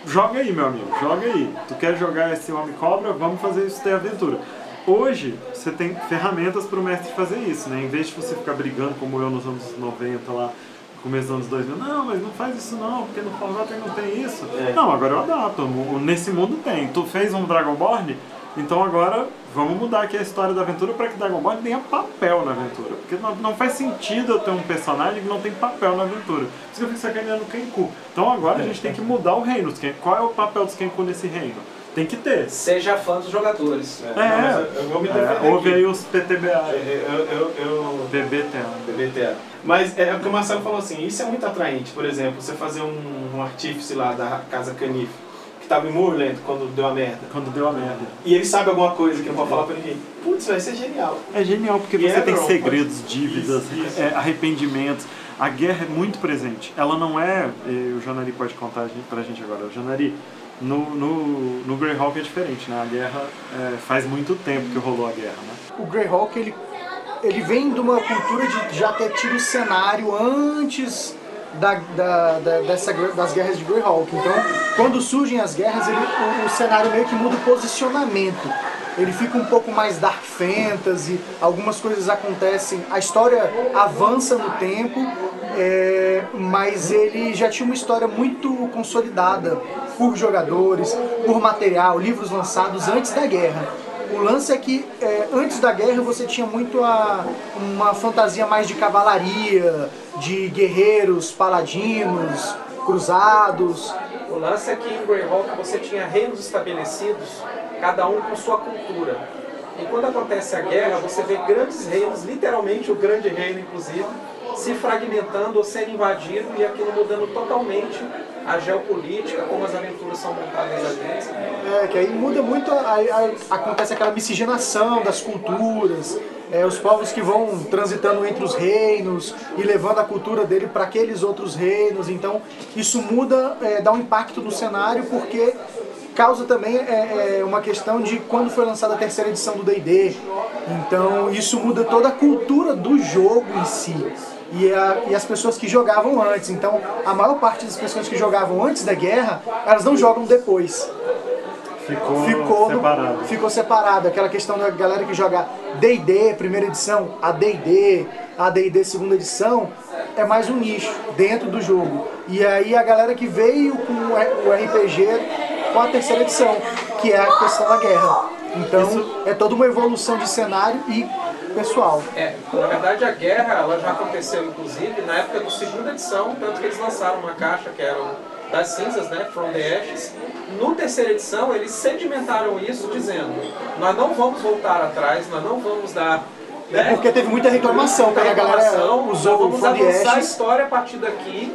Joga aí, meu amigo, joga aí. Tu quer jogar esse Homem-Cobra? Vamos fazer isso ter aventura. Hoje, você tem ferramentas para o mestre fazer isso, né? Em vez de você ficar brigando como eu nos anos 90 lá, começo dos anos 2000, não, mas não faz isso não, porque no Forgotten não tem isso. É. Não, agora eu adapto, nesse mundo tem. Tu fez um Dragonborn, então agora vamos mudar aqui a história da aventura para que Dragonborn tenha papel na aventura. Porque não, não faz sentido eu ter um personagem que não tem papel na aventura. Por isso que eu fico sacaneando o Kenku. Então agora a gente tem que mudar o reino. Qual é o papel dos Kenku nesse reino? Tem que ter. Seja fã dos jogadores. É, é não, eu, eu vou me é, Houve aí os PTBA. Eu, eu, eu, PBTA. PBTA. Mas é, é o que o Marcelo falou assim, isso é muito atraente. Por exemplo, você fazer um, um artífice lá da Casa Canif, que estava em Moorland quando deu a merda. Quando deu a merda. E ele sabe alguma coisa que não pode falar pra ninguém. Putz, vai ser genial. É genial, porque e você é tem segredos, dívidas, isso, isso. É, arrependimentos. A guerra é muito presente. Ela não é. O Janari pode contar pra gente agora. O Janari no, no, no Greyhawk é diferente, né? A guerra é, faz muito tempo que rolou a guerra, né? O Greyhawk, ele, ele vem de uma cultura de já ter tido cenário antes da, da, da, dessa, das guerras de Greyhawk. Então, quando surgem as guerras, ele, o, o cenário meio que muda o posicionamento ele fica um pouco mais dark fantasy, algumas coisas acontecem, a história avança no tempo, é, mas ele já tinha uma história muito consolidada por jogadores, por material, livros lançados antes da guerra. O lance é que é, antes da guerra você tinha muito a, uma fantasia mais de cavalaria, de guerreiros, paladinos, cruzados. O lance é que em Greyhawk você tinha reinos estabelecidos cada um com sua cultura. E quando acontece a guerra, você vê grandes reinos, literalmente o grande reino, inclusive, se fragmentando ou sendo invadido e aquilo mudando totalmente a geopolítica, como as aventuras são montadas ali. É, que aí muda muito, aí, aí acontece aquela miscigenação das culturas, é, os povos que vão transitando entre os reinos e levando a cultura dele para aqueles outros reinos. Então isso muda, é, dá um impacto no cenário porque causa também é, é, uma questão de quando foi lançada a terceira edição do D&D. Então isso muda toda a cultura do jogo em si. E, a, e, as pessoas que jogavam antes. Então, a maior parte das pessoas que jogavam antes da guerra, elas não jogam depois. Ficou, ficou separado. ficou separado. Aquela questão da galera que joga D&D, primeira edição, a D&D, a D&D segunda edição, é mais um nicho dentro do jogo. E aí a galera que veio com o RPG com a terceira edição, que é a questão da guerra. Então Isso... é toda uma evolução de cenário e pessoal. É, na verdade a guerra ela já aconteceu inclusive na época da segunda edição, tanto que eles lançaram uma caixa que era das cinzas, né, From the Ashes. No terceira edição eles sedimentaram isso dizendo: nós não vamos voltar atrás, nós não vamos dar é né? porque teve muita reclamação, porque a galera usou vamos avançar a história a partir daqui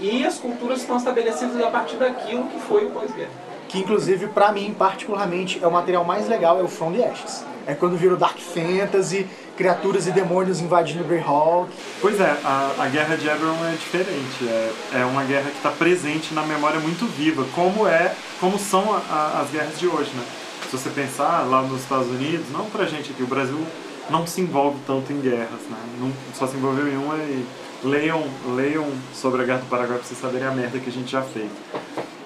e as culturas estão estabelecidas a partir daquilo que foi o pós-guerra. que inclusive pra mim particularmente é o material mais legal é o From the Ashes. É quando vira o Dark Fantasy, criaturas e demônios invadindo Greyhawk. Pois é, a, a guerra de Eberron é diferente. É, é uma guerra que está presente na memória muito viva, como é, como são a, a, as guerras de hoje, né? Se você pensar lá nos Estados Unidos, não pra gente aqui, o Brasil não se envolve tanto em guerras, né? Não, só se envolveu em uma e leiam, leiam sobre a Guerra do Paraguai pra vocês saberem a merda que a gente já fez.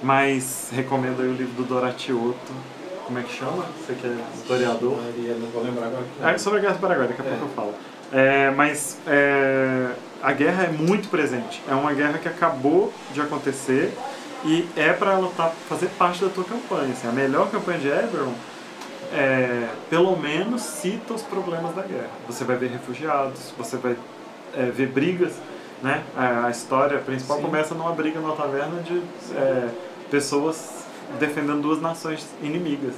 Mas recomendo aí o livro do Dorati Otto. Como é que chama? Você que é historiador. Não vou lembrar agora. É sobre a Guerra do Paraguai, daqui a É. pouco eu falo. É, mas é, a guerra é muito presente. É uma guerra que acabou de acontecer e é para ela tá, fazer parte da tua campanha. Assim, a melhor campanha de Eberron é, pelo menos cita os problemas da guerra. Você vai ver refugiados, você vai é, ver brigas. Né? A, a história principal Sim. começa numa briga numa taverna de é, pessoas defendendo duas nações inimigas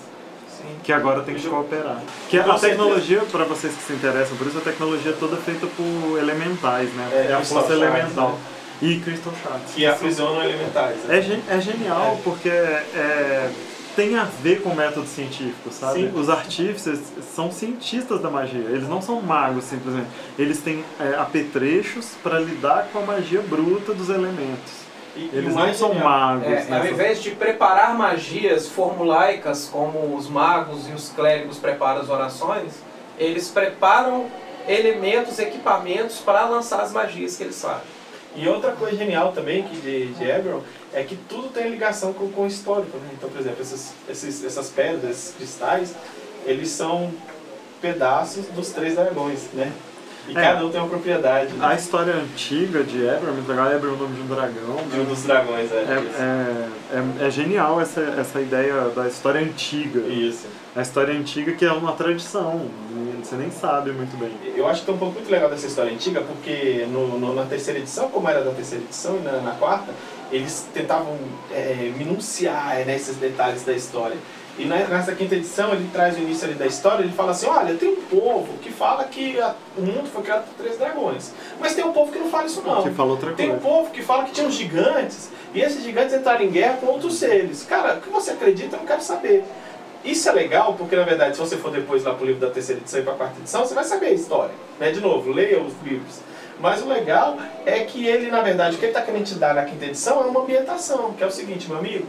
Sim. que agora tem que cooperar. Que a tecnologia, para vocês que se interessam por isso, a tecnologia é toda feita por elementais, né? É, É, a força Shards, elemental. né? E Crystal Shards. Que aprisionam elementais. né? É, é genial porque é, tem a ver com o método científico, sabe? Sim. Os artífices são cientistas da magia, eles não são magos simplesmente. Eles têm é, apetrechos para lidar com a magia bruta dos elementos. E- Eles não mais são genial- magos. É, ao nessas- invés de preparar magias formulaicas como os magos e os clérigos preparam as orações, eles preparam elementos, equipamentos para lançar as magias que eles fazem. E outra coisa genial também que de, de Eberron é que tudo tem ligação com, com o histórico. Né? Então, por exemplo, esses, esses, essas pedras, esses cristais, eles são pedaços dos três dragões, né? E É. cada um tem uma propriedade. A Né? história antiga de Eberron, é muito legal, Eberron é o nome de um dragão. De um dos dragões, é. É, é, é, é genial essa, essa ideia da história antiga. Isso. A história antiga que é uma tradição, você nem sabe muito bem. Eu acho que tem um pouco muito legal dessa história antiga, porque no, no- na terceira edição, como era da terceira edição e na, na quarta, eles tentavam é, minuciar né, esses detalhes da história. E nessa quinta edição ele traz o início ali da história, ele fala assim, olha, tem um povo que fala que a- o mundo foi criado por três dragões. Mas tem um povo que não fala isso não. Que fala outra Tem um coisa. povo que fala que tinham gigantes, e esses gigantes entraram em guerra com outros seres. Cara, o que você acredita, eu não quero saber. Isso é legal, porque na verdade, se você for depois lá pro livro da terceira edição e pra quarta edição, você vai saber a história. Né? De novo, leia os livros. Mas o legal é que ele, na verdade, o que ele está querendo te dar na quinta edição é uma ambientação, que é o seguinte, meu amigo.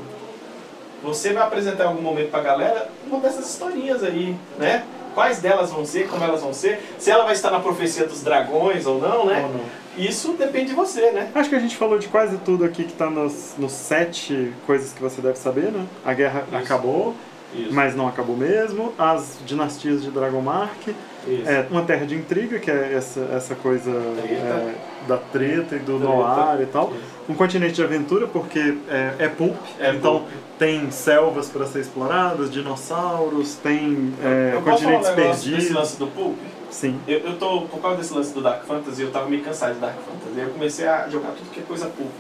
Você vai apresentar em algum momento pra galera uma dessas historinhas aí, né? Quais delas vão ser, como elas vão ser, se ela vai estar na profecia dos dragões ou não, né? Ou não. Isso depende de você, né? Acho que a gente falou de quase tudo aqui que tá nos, nos sete coisas que você deve saber, né? A guerra Isso. acabou, Isso. mas não acabou mesmo. As dinastias de Dragomark. Isso. É, uma terra de intriga, que é essa, essa coisa Treta. é, da treta e do Treta. noir e tal. Isso. Um continente de aventura, porque é, é pulp, É então pulp. tem selvas para ser exploradas, dinossauros, tem é, falar um continentes negócio desse perdidos. lance do Pulp? Sim. Eu, eu tô, por causa desse lance do Dark Fantasy, eu tava meio cansado de Dark Fantasy. Eu comecei a jogar tudo que é coisa Pulp,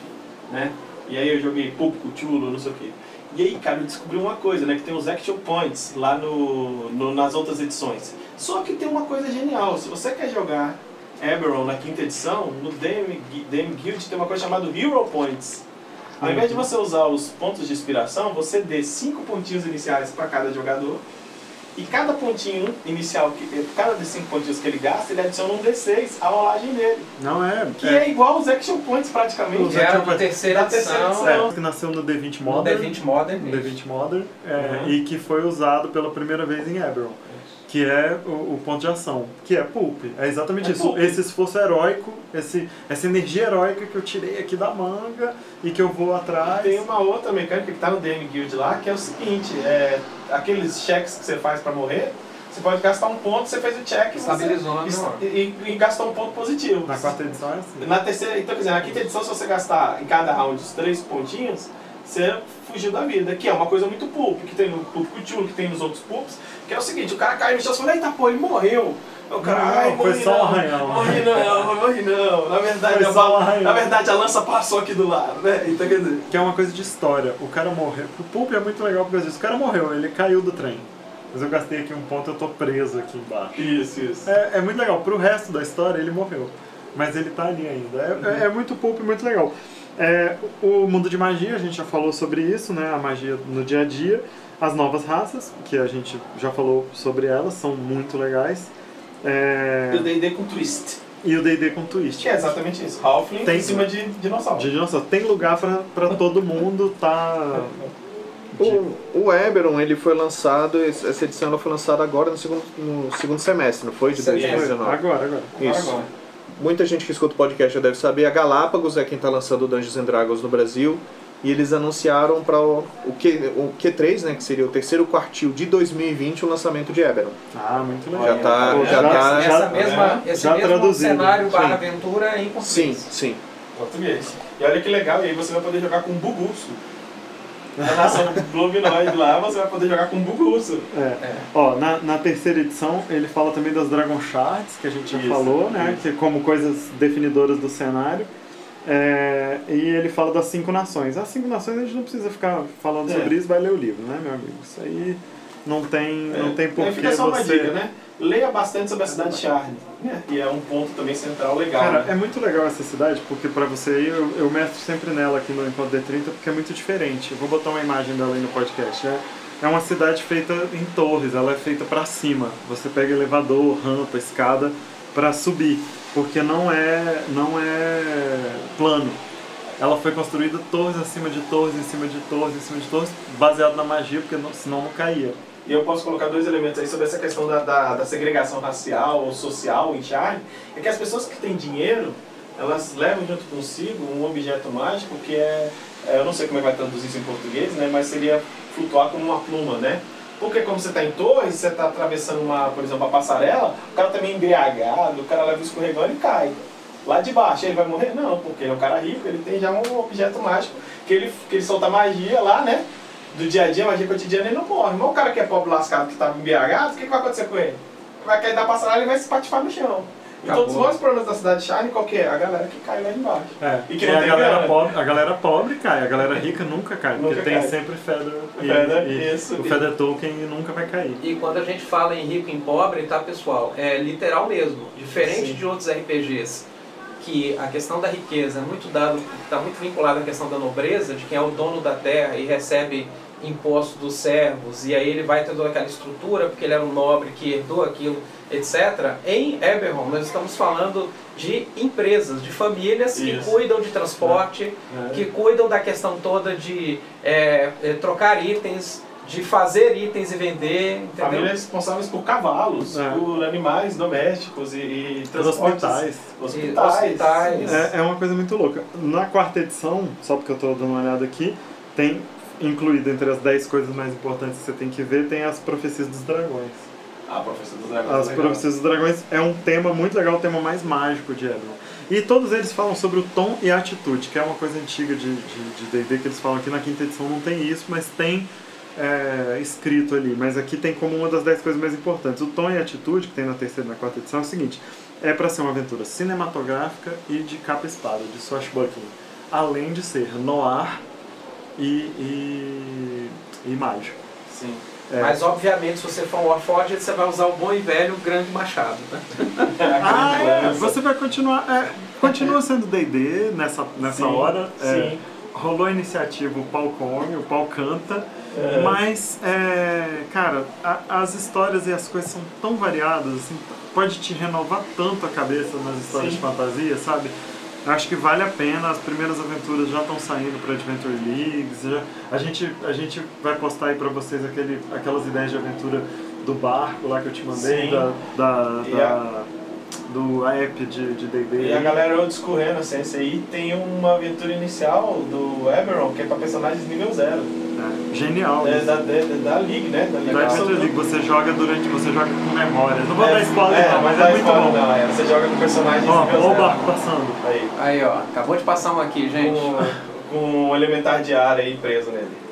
né? E aí eu joguei Pulp, Cthulhu, não sei o quê. E aí, cara, eu descobri uma coisa, né? Que tem os Action Points lá no, no- nas outras edições. Só que tem uma coisa genial. Se você quer jogar Eberron na quinta edição, no DM, Gui- DM Guild tem uma coisa chamada Hero Points. Ao invés de você usar os pontos de inspiração, você dê cinco pontinhos iniciais para cada jogador. E cada pontinho inicial, que, cada desses cinco pontinhos que ele gasta, ele adiciona um D6 à rolagem dele. Não é. Que é, igual os Action Points praticamente. Os Que era Action da terceira Da terceira edição, edição. É, que nasceu no D20 no Modern. D20 Modern. no D20 Modern é, Uhum. e que foi usado pela primeira vez em Eberron. Que é o, o ponto de ação, que é pulp. É exatamente É isso. pulp. Esse esforço heróico, esse, essa energia heróica que eu tirei aqui da manga e que eu vou atrás. Tem uma outra mecânica que tá no DM Guild lá, que é o seguinte, é, aqueles cheques que você faz pra morrer, você pode gastar um ponto, você fez o check e você- Estabilizou na e, e, e gastou um ponto positivo. Na quarta edição é assim. Na terceira, então quer dizer, na quinta edição, se você gastar em cada round os três pontinhos, você fugiu da vida. Que é uma coisa muito pulp, que tem no Pulp Cthulhu, que tem nos outros pulps, que é o seguinte, o cara cai no chão e fala, eita pô, ele morreu. O cara, Não, ai, foi morri só um não, arranhão." Morri não, morri não. Na verdade, Foi a, na verdade, a lança passou aqui do lado, né? Então quer dizer. Que é uma coisa de história. O cara morreu. O pulp é muito legal por causa disso. O cara morreu, ele caiu do trem. Mas eu gastei aqui um ponto, eu tô preso aqui embaixo. Isso, isso. É, é muito legal. Pro resto da história, ele morreu. Mas ele tá ali ainda. É, é- é muito pulp, muito legal. É, o mundo de magia, a gente já falou sobre isso, né? A magia no dia a dia. As novas raças, que a gente já falou sobre elas, são muito legais. É, E o D&D com twist. e o D&D com twist. Que é exatamente isso. Halfling Tem- em cima de dinossauro. De dinossauro. Tem lugar pra, pra todo mundo tá... [laughs] O, o Eberron, ele foi lançado, essa edição ela foi lançada agora no segundo, no segundo semestre, não foi? De Sim, 2019. Agora, agora. Isso. Agora. Muita gente que escuta o podcast já deve saber, a Galápagos é quem está lançando o Dungeons and Dragons no Brasil. E eles anunciaram para o, o, Q, o Q3, né, que seria o terceiro quartil de 2020, o lançamento de Eberron. Ah, muito legal. Já tá- Pô, já tá- essa já- mesma, né? esse já mesmo traduzido. cenário barra Sim. aventura é em Sim, português. sim. Português. E olha que legal, e aí você vai poder jogar com Bugurso. Na nação Globinoid lá, você vai poder jogar com Bugurso. É. É. Ó, na, na terceira edição ele fala também das Dragon Shards, que a gente já Isso, falou, né? isso. Que como coisas definidoras do cenário. É, e ele fala das cinco nações. As cinco nações a gente não precisa ficar falando É. sobre isso, vai ler o livro, né, meu amigo? Isso aí não tem, não tem Aí porquê fica só uma você. dica, né? Leia bastante sobre a cidade de Charne. Né? E é um ponto também central legal. Cara, né? é muito legal essa cidade, porque pra você ir, eu, eu mestro sempre nela aqui no Encontro D30, porque é muito diferente. Eu vou botar uma imagem dela aí no podcast. É, é uma cidade feita em torres, ela é feita pra cima. Você pega elevador, rampa, escada pra subir, porque não é, não é plano. Ela foi construída torres acima de torres, em cima de torres, em cima de torres, baseado na magia, porque não- senão não caía. E eu posso colocar dois elementos aí sobre essa questão da, da, da segregação racial ou social em Charne. É que as pessoas que têm dinheiro, elas levam junto consigo um objeto mágico que é, é, eu não sei como é que vai traduzir isso em português, né? Mas seria flutuar como uma pluma, né? Porque como você está em torre, você está atravessando uma, por exemplo, uma passarela, o cara também embriagado, o cara leva o escorregão e cai. Lá de baixo ele vai morrer? Não, porque ele é um cara rico, ele tem já um objeto mágico que ele, que ele solta magia lá, né? Do dia a dia, magia cotidiana, ele não morre. Mas o cara que é pobre lascado, que tá embriagado, o que, que vai acontecer com ele? Vai cair da passarela e vai se patifar no chão. Então, Acabou. os maiores problemas da cidade de Charne, qual que é? A galera que cai lá embaixo. É, E que e não a tem galera, grana. pobre, a galera pobre cai, a galera rica nunca cai, porque Nunca tem cai. sempre Feather e, Feather, e isso. o Feather Token nunca vai cair. E quando a gente fala em rico e em pobre, tá pessoal, é literal mesmo. Diferente Sim. de outros RPGs, que a questão da riqueza é muito dado, está muito vinculada à questão da nobreza, de quem é o dono da terra e recebe imposto dos servos, e aí ele vai ter toda aquela estrutura, porque ele era um nobre que herdou aquilo, etc. Em Eberron, nós estamos falando de empresas, de famílias que Isso. cuidam de transporte, É. que cuidam da questão toda de é, é, trocar itens, de fazer itens e vender, entendeu? Famílias responsáveis por cavalos, É. por animais domésticos e, e Os transportes. hospitais. Hospitais. hospitais. É, é uma coisa muito louca. Na quarta edição, só porque eu tô dando uma olhada aqui, tem incluído entre as 10 coisas mais importantes que você tem que ver, tem as profecias dos dragões. Ah, professor dos dragões. As legal. profecias dos dragões é um tema muito legal, o tema mais mágico de Eberron. E todos eles falam sobre o tom e a atitude, que é uma coisa antiga de D&D que eles falam aqui na quinta edição não tem isso, mas tem é, escrito ali. Mas aqui tem como uma das dez coisas mais importantes. O tom e a atitude, que tem na terceira e na quarta edição, é o seguinte: é para ser uma aventura cinematográfica e de capa espada, de swashbuckling. Além de ser noir e, e, e mágico. Sim. É. Mas obviamente se você for um Warforged, você vai usar o bom e velho grande machado. Né? [laughs] Ah, é. Você vai continuar. É, continua sendo DD nessa, nessa Sim, hora. É, sim. rolou a iniciativa, o pau come, o pau canta. É. Mas, é, cara, a- as histórias e as coisas são tão variadas, assim, pode te renovar tanto a cabeça nas histórias Sim. de fantasia, sabe? Acho que vale a pena, as primeiras aventuras já estão saindo para Adventure Leagues. Já, a, gente, a gente vai postar aí para vocês aquele, aquelas ideias de aventura do barco lá que eu te mandei, Sim. da, da, da- do app de de D&D. E a galera old school Renaissance aí tem uma aventura inicial do Eberron, que é pra personagens nível zero. É, genial. É, da, da, da League, né? Da League. Da Adventure League, você joga durante. Você joga com memória. Não vou dar spoiler, é, não, mas é muito bom. Não, é, você joga com personagens Ó, nível ó o zero. barco passando. Aí, Aí ó, acabou de passar um aqui, gente. com, com um elementar de ar aí preso nele.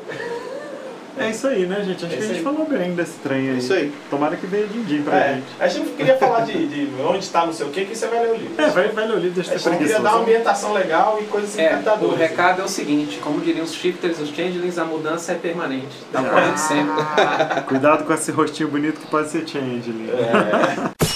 É isso aí, né, gente? Acho É que a gente aí. falou bem desse trem aí. É isso aí. Tomara que venha din-din pra É, gente. a gente não queria falar de, de onde tá não sei o que, que você vai ler o livro. É, vai, vai ler o livro, deixa A eu gente ser queria dar uma ambientação legal e coisas É, o encantadoras. recado é o seguinte, como diriam os shifters, os changelings, a mudança é permanente. Tá ocorrendo sempre. Cuidado com esse rostinho bonito que pode ser changeling. É.